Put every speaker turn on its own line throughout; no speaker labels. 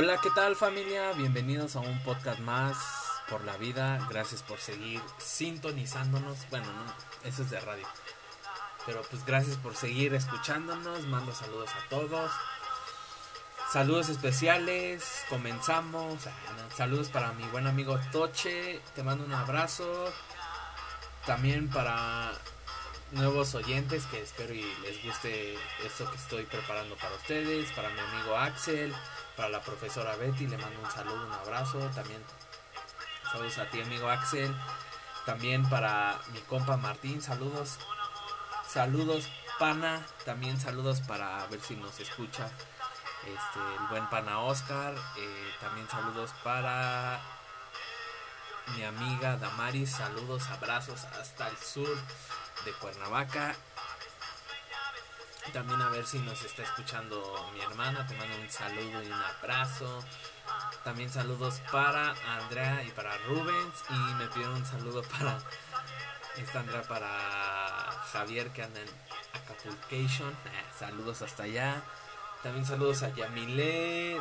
Hola, ¿qué tal familia? Bienvenidos a un podcast más por la vida. Gracias por seguir sintonizándonos. Bueno, no, eso es de radio. Pero pues gracias por seguir escuchándonos. Mando saludos a todos. Saludos especiales. Comenzamos. Ah, saludos para mi buen amigo Toche. Te mando un abrazo. También para nuevos oyentes que espero y les guste esto que estoy preparando para ustedes. Para mi amigo Axel para la profesora Betty, le mando un saludo, un abrazo. También saludos a ti, amigo Axel. También para mi compa Martín, saludos. Saludos, pana. También saludos para ver si nos escucha este, el buen pana Oscar. Eh, también saludos para mi amiga Damaris. Saludos, abrazos hasta el sur de Cuernavaca. También a ver si nos está escuchando mi hermana. Te mando un saludo y un abrazo. También saludos para Andrea y para Rubens. Y me pidieron un saludo para esta Andrea para Javier que anda en Acapulcation. Eh, saludos hasta allá. También saludos a Yamile.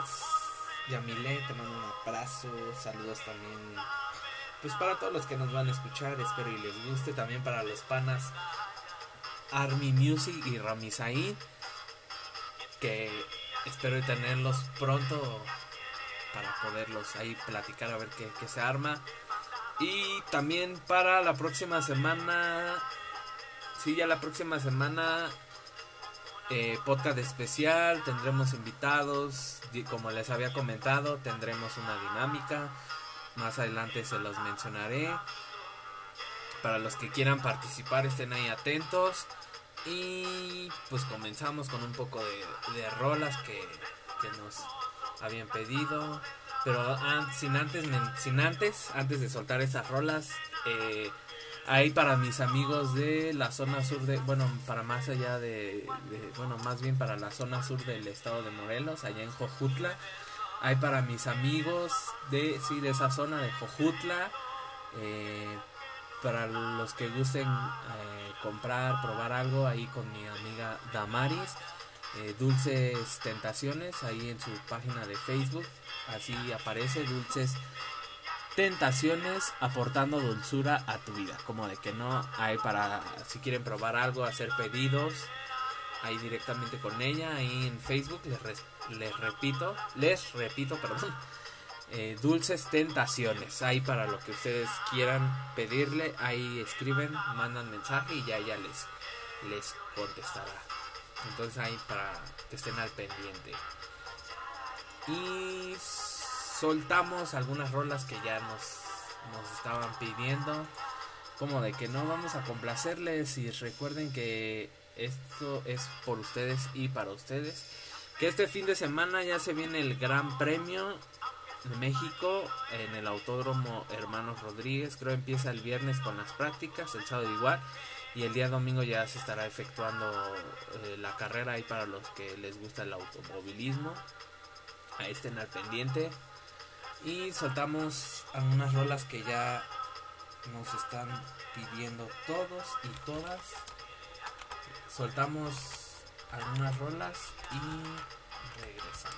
Yamile, te mando un abrazo. Saludos también. Pues para todos los que nos van a escuchar, espero y les guste. También para los panas Army Music y Ramisaid. Que espero tenerlos pronto para poderlos ahí platicar a ver qué, se arma. Y también para la próxima semana. Sí, ya la próxima semana. Eh, podcast especial. Tendremos invitados. Como les había comentado, tendremos una dinámica. Más adelante se los mencionaré. Para los que quieran participar, estén ahí atentos. Y pues comenzamos con un poco de, rolas que, nos habían pedido. Pero sin, antes, sin antes, antes de soltar esas rolas, eh, ahí para mis amigos de la zona sur de, bueno, para más allá de, bueno, más bien para la zona sur del estado de Morelos, allá en Jojutla. Hay para mis amigos de, sí, de esa zona de Jojutla. Eh, para los que gusten eh, comprar, probar algo, ahí con mi amiga Damaris, eh, Dulces Tentaciones, ahí en su página de Facebook, así aparece Dulces Tentaciones aportando dulzura a tu vida, como de que no hay para, si quieren probar algo, hacer pedidos, ahí directamente con ella, ahí en Facebook, les, les repito, les repito, perdón eh, dulces Tentaciones. Ahí para lo que ustedes quieran pedirle, ahí escriben, mandan mensaje y ya ya les, les contestará. Entonces ahí para que estén al pendiente. Y soltamos algunas rolas que ya nos, nos estaban pidiendo. Como de que no vamos a complacerles y recuerden que esto es por ustedes y para ustedes. Que este fin de semana ya se viene el gran premio México en el Autódromo Hermanos Rodríguez. Creo empieza el viernes con las prácticas, el sábado igual. Y el día domingo ya se estará efectuando eh, la carrera ahí para los que les gusta el automovilismo. Ahí estén al pendiente. Y soltamos algunas rolas que ya nos están pidiendo todos y todas. Soltamos algunas rolas y regresamos.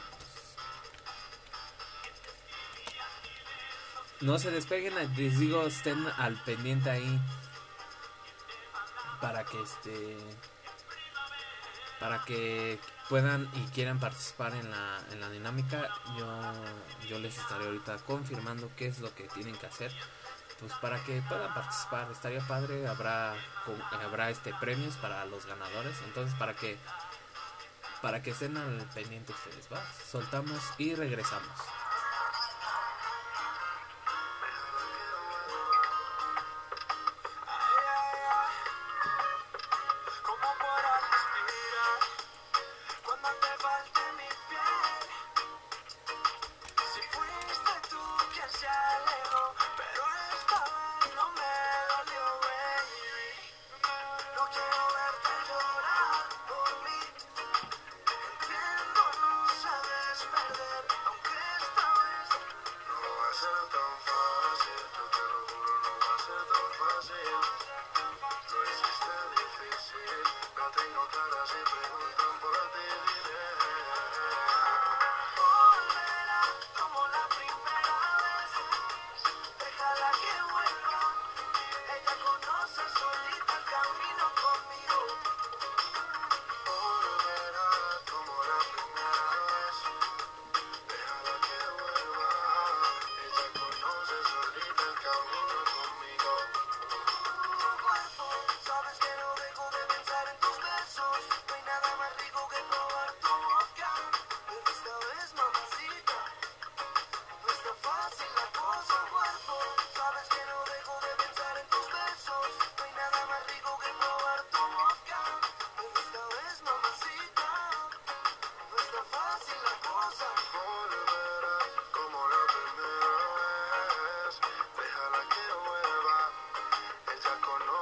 No se despeguen, les digo, estén al pendiente ahí para que este para que puedan y quieran participar en la, en la dinámica yo yo les estaré ahorita confirmando qué es lo que tienen que hacer pues para que puedan participar. Estaría padre habrá habrá este premios para los ganadores. Entonces para que para que estén al pendiente ustedes va soltamos y regresamos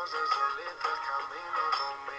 solita el camino conmigo.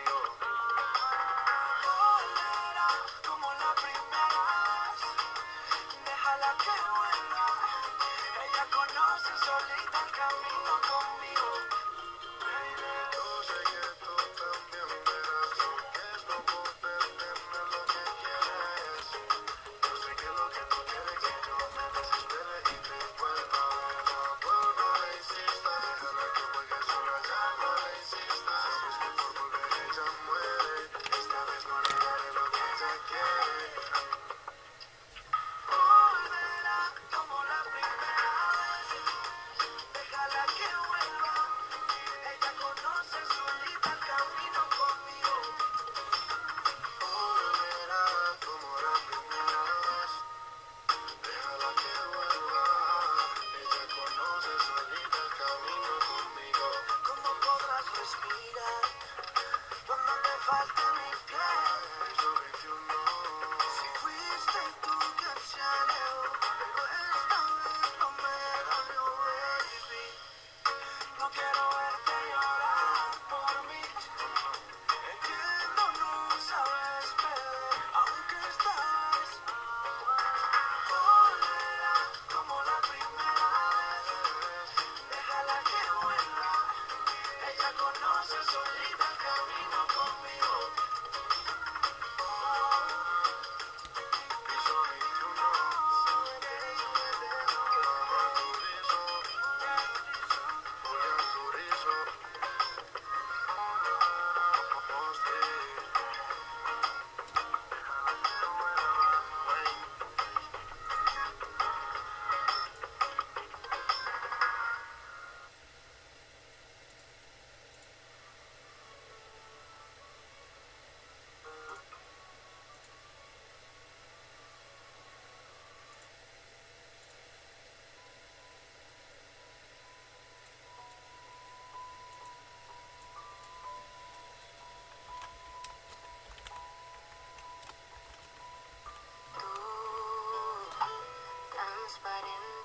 Transparente, sin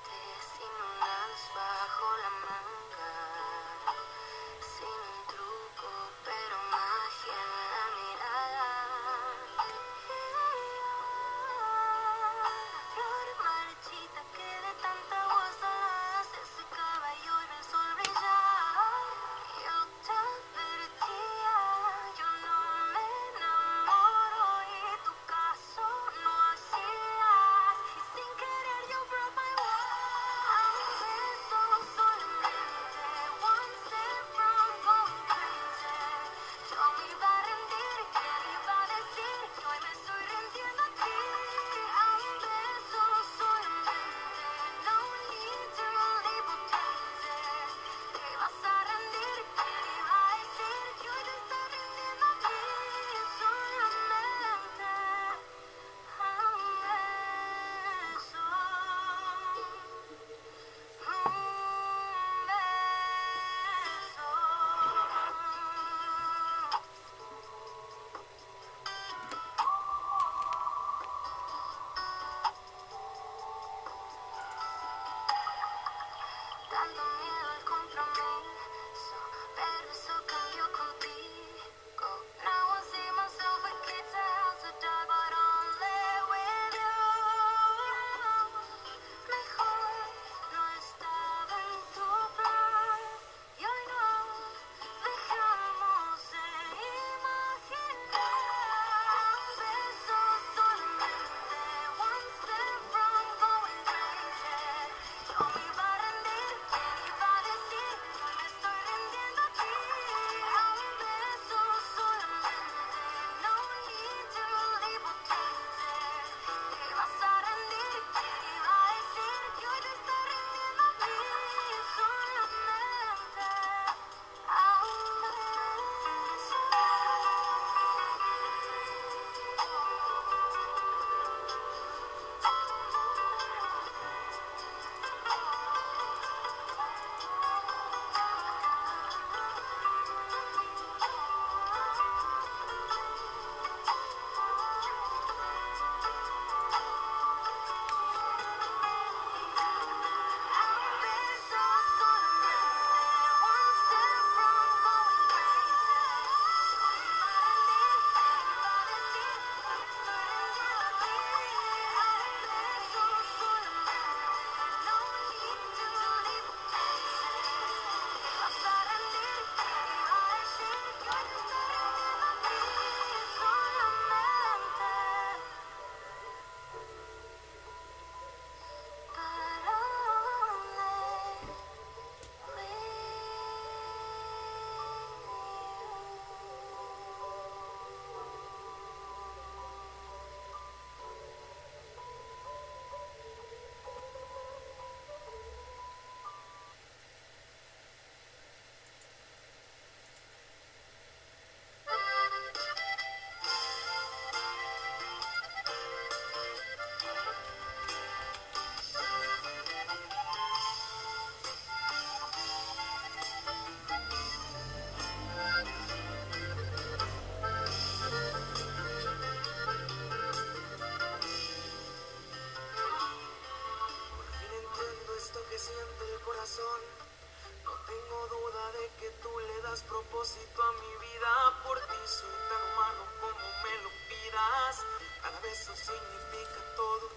das propósito a mi vida, por ti soy tan humano como me lo pidas. Cada beso significa todo,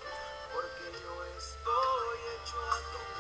porque yo estoy hecho a tu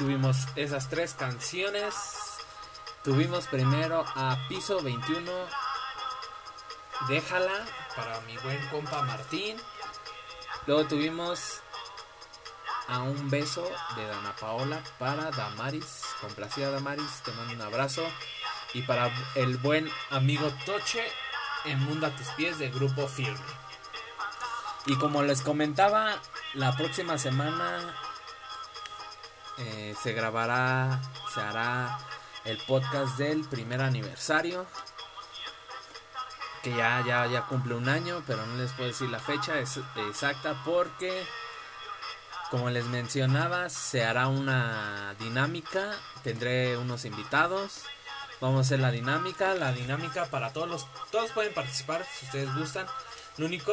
tuvimos esas tres canciones. Tuvimos primero a Piso 21. Déjala para mi buen compa Martín. Luego tuvimos a un beso de Dana Paola para Damaris. Complacida Damaris, te mando un abrazo. Y para el buen amigo Toche, en Mundo a tus pies de Grupo Firme. Y como les comentaba, la próxima semana eh, se grabará, se hará el podcast del primer aniversario. Que ya, ya, ya cumple un año, pero no les puedo decir la fecha exacta porque, como les mencionaba, se hará una dinámica. Tendré unos invitados. Vamos a hacer la dinámica. La dinámica para todos los. Todos pueden participar si ustedes gustan. Lo único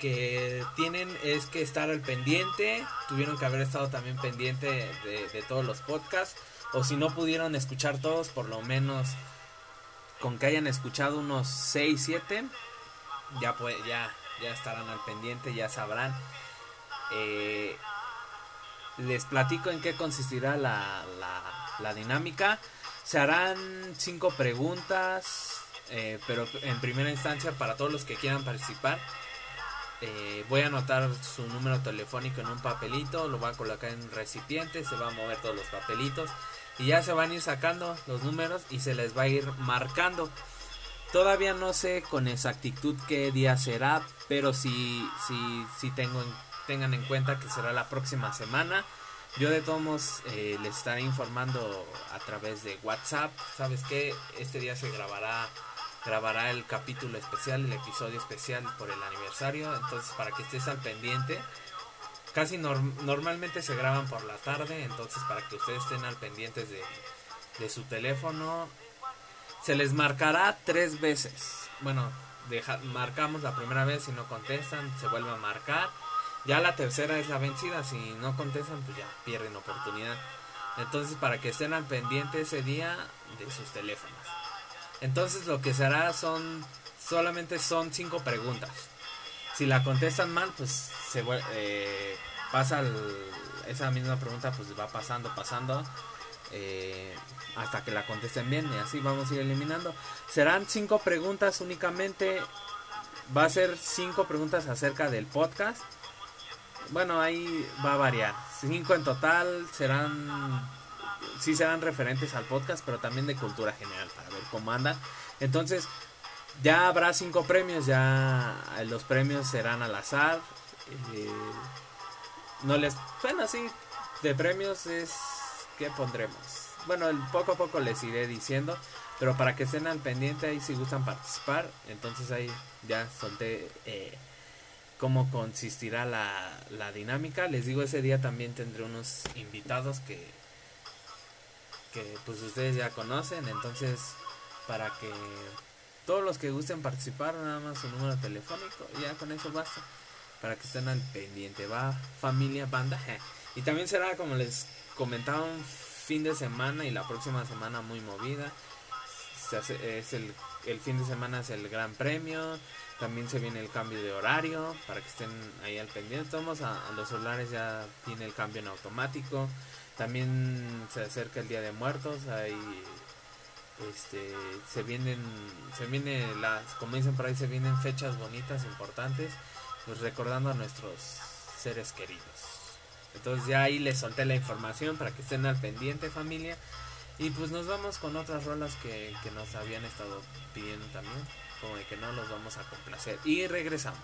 que tienen es que estar al pendiente. Tuvieron que haber estado también pendiente de, todos los podcasts. O si no pudieron escuchar todos, por lo menos con que hayan escuchado unos 6, 7, ya, pues, ya, ya estarán al pendiente, ya sabrán. Eh, les platico en qué consistirá la, la, la dinámica. Se harán cinco preguntas, eh, pero en primera instancia para todos los que quieran participar. eh, voy a anotar su número telefónico en un papelito, lo voy a colocar en recipiente, se va a mover todos los papelitos y ya se van a ir sacando los números y se les va a ir marcando. Todavía no sé con exactitud qué día será, pero sí, sí, sí tengo en- tengan en cuenta que será la próxima semana. Yo de todos modos eh, les estaré informando a través de WhatsApp. ¿Sabes qué? Este día se grabará grabará el capítulo especial, el episodio especial por el aniversario. Entonces para que estés al pendiente. Casi norm- normalmente se graban por la tarde, entonces para que ustedes estén al pendiente de, de su teléfono. Se les marcará tres veces. Bueno, deja- marcamos la primera vez, si no contestan, se vuelve a marcar. Ya la tercera es la vencida, si no contestan, pues ya pierden oportunidad. Entonces, para que estén al pendiente ese día de sus teléfonos. Entonces, lo que se hará son, solamente son cinco preguntas. Si la contestan mal, pues se eh, pasa el- esa misma pregunta, pues va pasando, pasando. eh, hasta que la contesten bien y así vamos a ir eliminando. Serán cinco preguntas únicamente. Va a ser cinco preguntas acerca del podcast. Bueno, ahí va a variar. Cinco en total serán. Sí serán referentes al podcast, pero también de cultura general para ver cómo andan. Entonces, ya habrá cinco premios. Ya los premios serán al azar. eh, no les. Bueno, sí, de premios es. ¿Qué pondremos? Bueno, el, poco a poco les iré diciendo. Pero para que estén al pendiente ahí si gustan participar. Entonces ahí ya solté eh, cómo consistirá la, la dinámica. Les digo, ese día también tendré unos invitados que, que pues ustedes ya conocen. Entonces, para que todos los que gusten participar, nada más su número telefónico. Ya con eso basta. Para que estén al pendiente. Va familia banda. Y también será como les comentaba un fin de semana y la próxima semana muy movida. Hace- es el, el fin de semana es el gran premio. También se viene el cambio de horario para que estén ahí al pendiente. Tomos a, a los celulares ya tiene el cambio en automático. También se acerca el Día de Muertos. Ahí este se vienen se viene las dicen por ahí se vienen fechas bonitas importantes pues recordando a nuestros seres queridos. Entonces ya ahí les solté la información para que estén al pendiente familia. Y pues nos vamos con otras rolas que, que nos habían estado pidiendo también como de que no los vamos a complacer. Y regresamos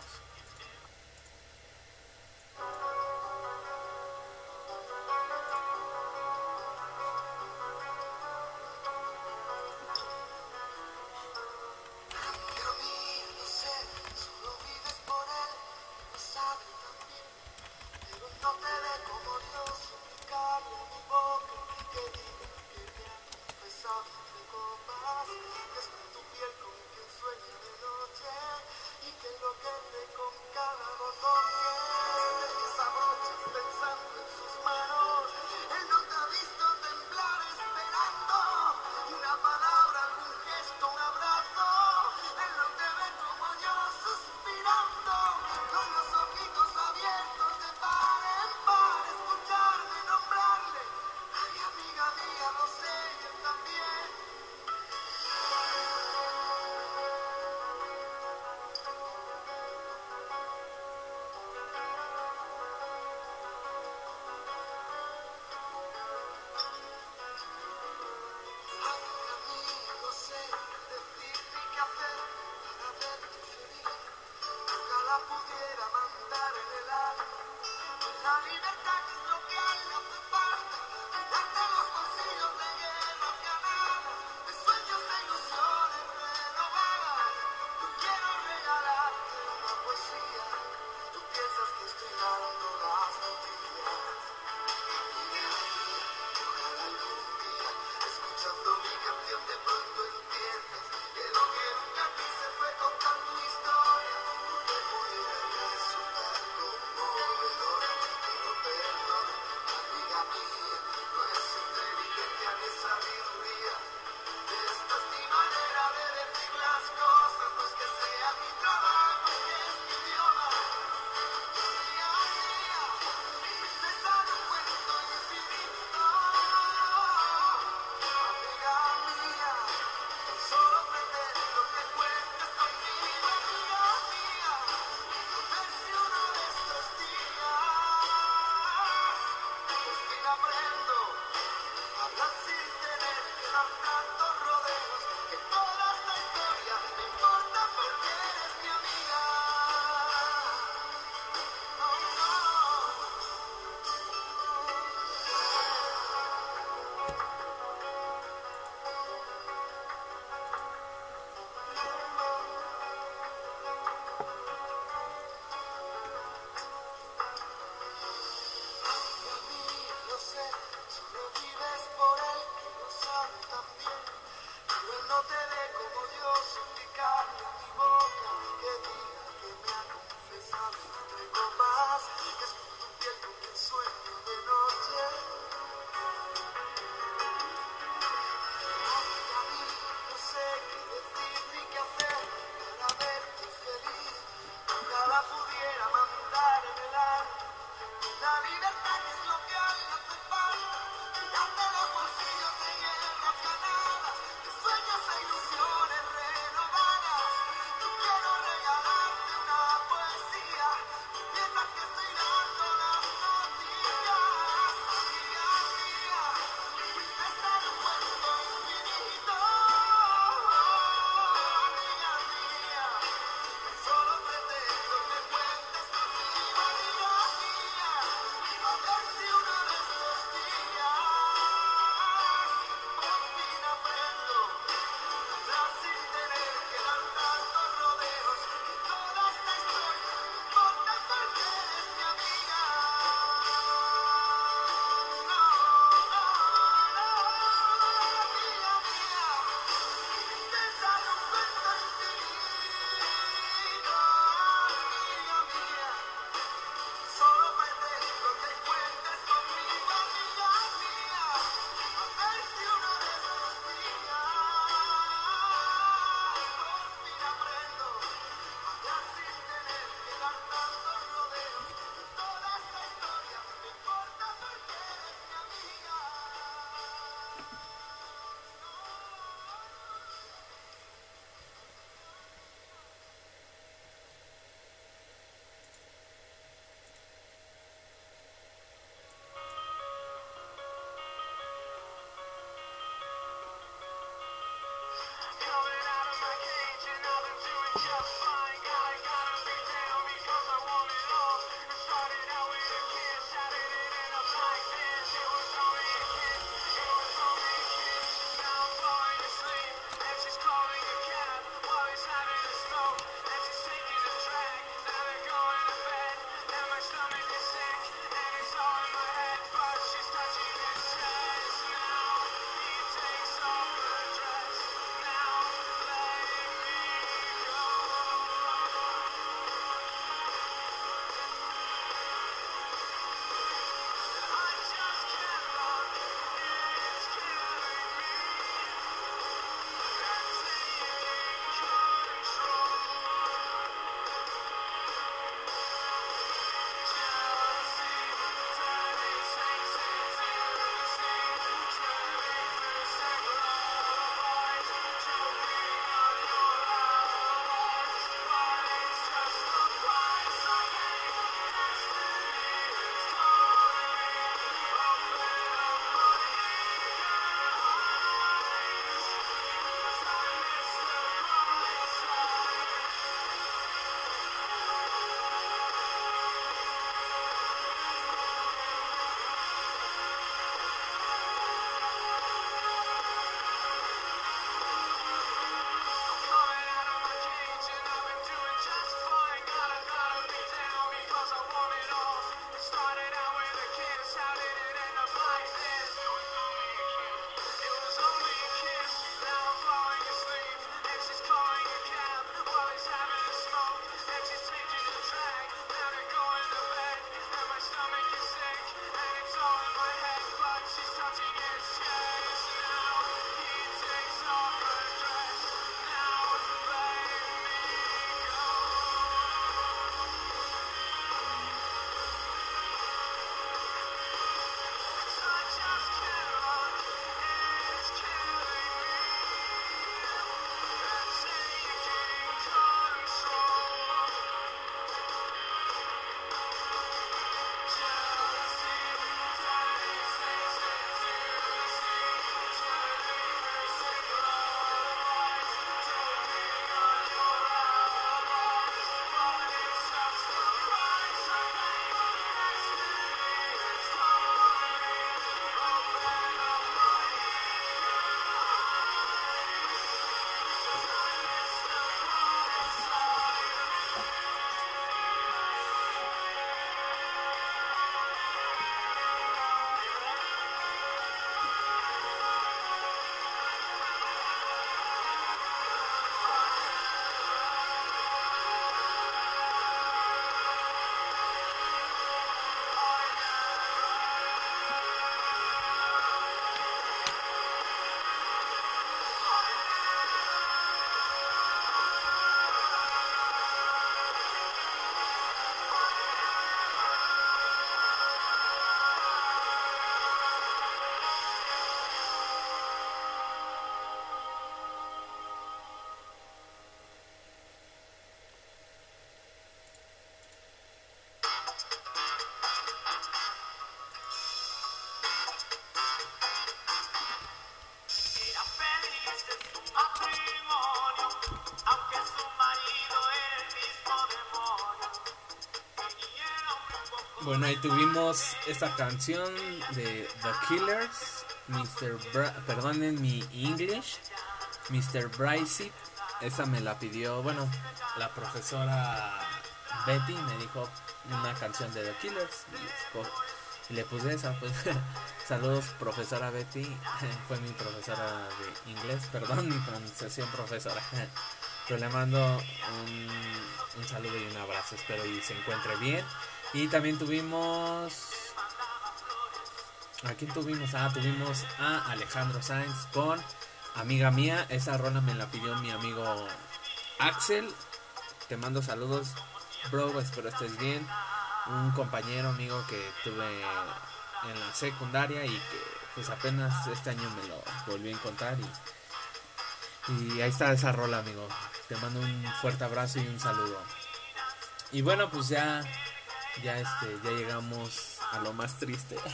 tuvimos esta canción de The Killers, Mr. Bra perdonen mi English, Mr. Bryce. Esa me la pidió, bueno, la profesora Betty me dijo una canción de The Killers y, le puse esa. Pues saludos, profesora Betty, fue mi profesora de inglés, perdón mi pronunciación, profesora. Pero le mando un, un saludo y un abrazo, espero y se encuentre bien. Y también tuvimos. ¿A quién tuvimos? Ah, tuvimos a Alejandro Sáenz con Amiga Mía. Esa rola me la pidió mi amigo Axel. Te mando saludos, bro. Espero estés bien. Un compañero, amigo que tuve en la secundaria y que, pues apenas este año me lo volví a encontrar. Y, y ahí está esa rola, amigo. Te mando un fuerte abrazo y un saludo. Y bueno, pues ya ya este ya llegamos a lo más triste.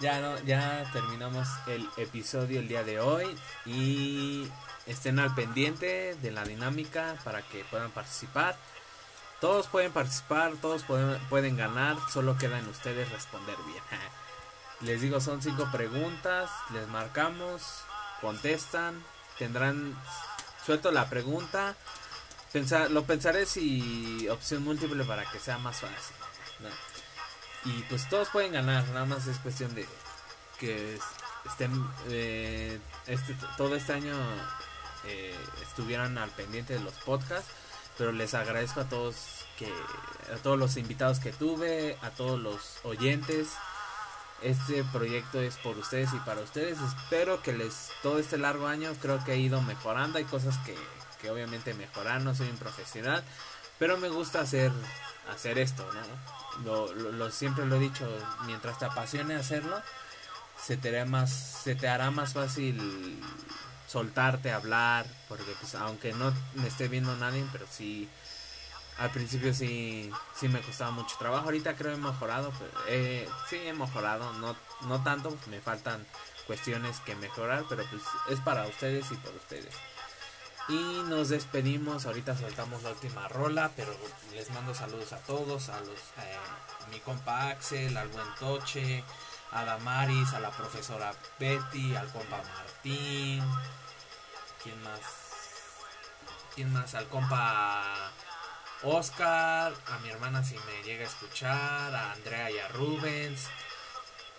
Ya no ya terminamos el episodio el día de hoy y estén al pendiente de la dinámica para que puedan participar. Todos pueden participar todos pueden, pueden ganar solo queda en ustedes responder bien. Les digo son cinco preguntas les marcamos contestan tendrán suelto la pregunta. Pensar, lo pensaré si opción múltiple para que sea más fácil. Y pues todos pueden ganar, nada más es cuestión de que es- estén eh, este, todo este año eh, estuvieran al pendiente de los podcasts, pero les agradezco a todos que a todos los invitados que tuve, a todos los oyentes. Este proyecto es por ustedes y para ustedes. Espero que les todo este largo año creo que he ido mejorando. Hay cosas que, que obviamente mejorar. No soy un profesional, pero me gusta hacer hacer esto, ¿no? Lo, lo- lo- siempre lo he dicho. Mientras te apasione hacerlo, se te hará más se te hará más fácil soltarte, hablar, porque pues aunque no me esté viendo nadie, pero sí al principio sí, sí me costaba mucho trabajo. Ahorita creo he mejorado. Pero, eh, sí he mejorado. No, no tanto. me faltan cuestiones que mejorar. Pero pues es para ustedes y por ustedes. Y nos despedimos. Ahorita soltamos la última rola. Pero les mando saludos a todos. A los eh, a mi compa Axel, al buen Toche, a Damaris, a la profesora Betty, al compa Martín. ¿Quién más? ¿Quién más? Al compa Oscar, a mi hermana si me llega a escuchar, a Andrea y a Rubens,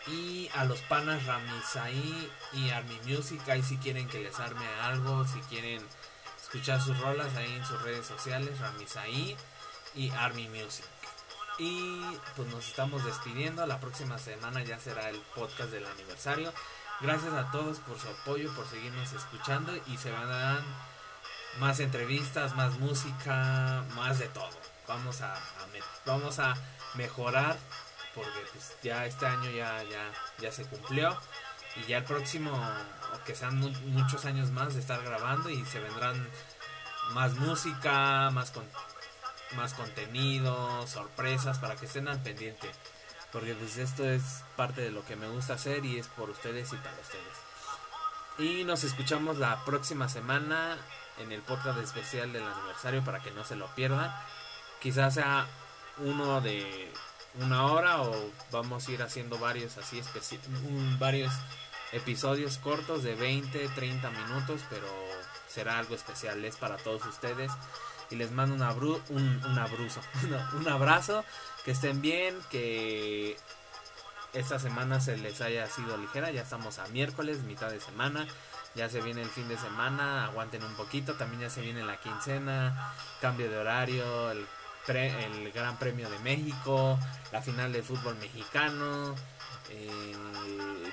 y a los panas Ramisaí y Army Music, ahí si quieren que les arme algo, si quieren escuchar sus rolas ahí en sus redes sociales, Ramisaí y Army Music. Y pues nos estamos despidiendo, la próxima semana ya será el podcast del aniversario. Gracias a todos por su apoyo, por seguirnos escuchando y se van a dar más entrevistas, más música, más de todo. Vamos a, a vamos a mejorar porque pues, ya este año ya ya ya se cumplió y ya el próximo o que sean mu- muchos años más de estar grabando y se vendrán más música, más con- más contenido, sorpresas para que estén al pendiente. Porque pues esto es parte de lo que me gusta hacer y es por ustedes y para ustedes. Y nos escuchamos la próxima semana en el podcast especial del aniversario para que no se lo pierdan. Quizás sea uno de una hora o vamos a ir haciendo varios así un- varios episodios cortos de 20, 30 minutos, pero será algo especial, es para todos ustedes. Y les mando un, abru un, un abruzo, un abrazo, que estén bien, que esta semana se les haya sido ligera, ya estamos a miércoles, mitad de semana, ya se viene el fin de semana, aguanten un poquito, también ya se viene la quincena, cambio de horario, el, el Gran Premio de México, la final del fútbol mexicano, eh,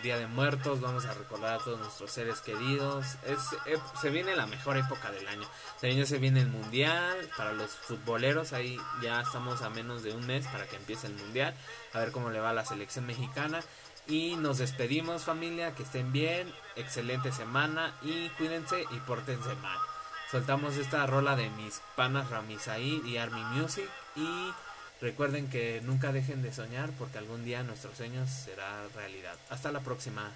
Día de Muertos, vamos a recordar a todos nuestros seres queridos, es, eh, se viene la mejor época del año, también ya se viene el Mundial, para los futboleros, ahí ya estamos a menos de un mes para que empiece el Mundial, a ver cómo le va a la selección mexicana. Y nos despedimos familia, que estén bien, excelente semana y cuídense y pórtense mal. Soltamos esta rola de mis panas Ramisaí y Army Music y recuerden que nunca dejen de soñar porque algún día nuestros sueños será realidad. Hasta la próxima.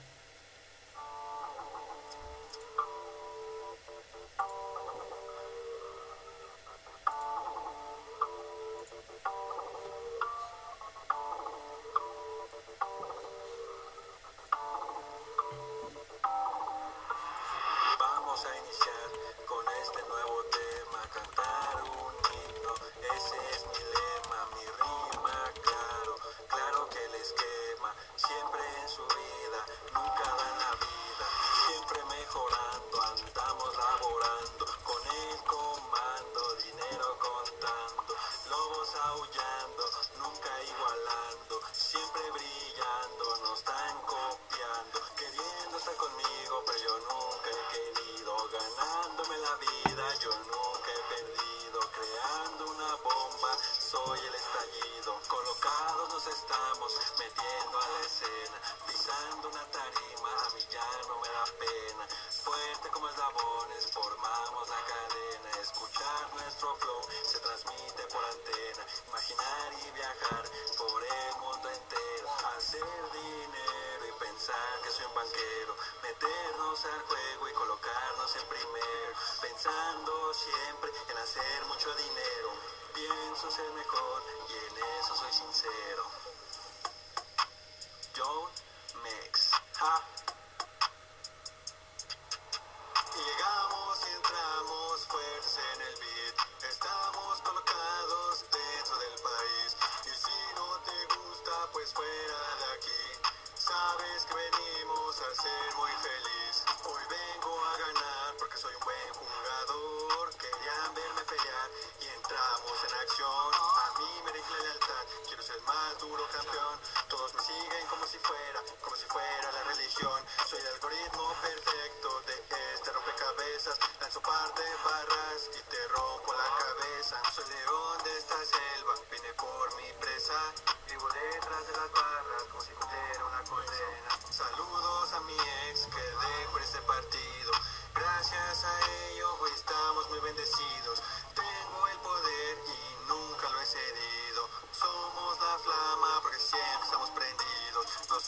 Todos me siguen como si fuera, como si fuera la religión. Soy el algoritmo perfecto de este rompecabezas. Lanzo par de barras y te rompo la cabeza. Soy león de esta selva, vine por mi presa. Vivo detrás de las barras como si cumpliera una condena. Saludos a mi ex que dejo este partido. Gracias a ello hoy estamos muy bendecidos.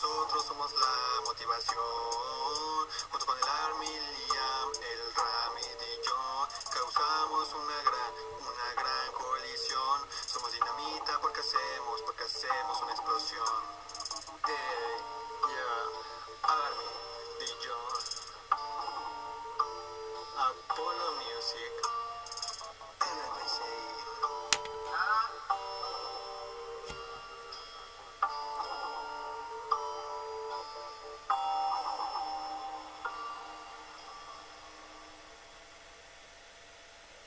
nosotros somos la motivación. Junto con el Army, Liam, el Ramid y yo, causamos una gran, una gran colisión. Somos dinamita porque hacemos, porque hacemos una explosión. Hey, yeah, Army y yo. Apollo Music.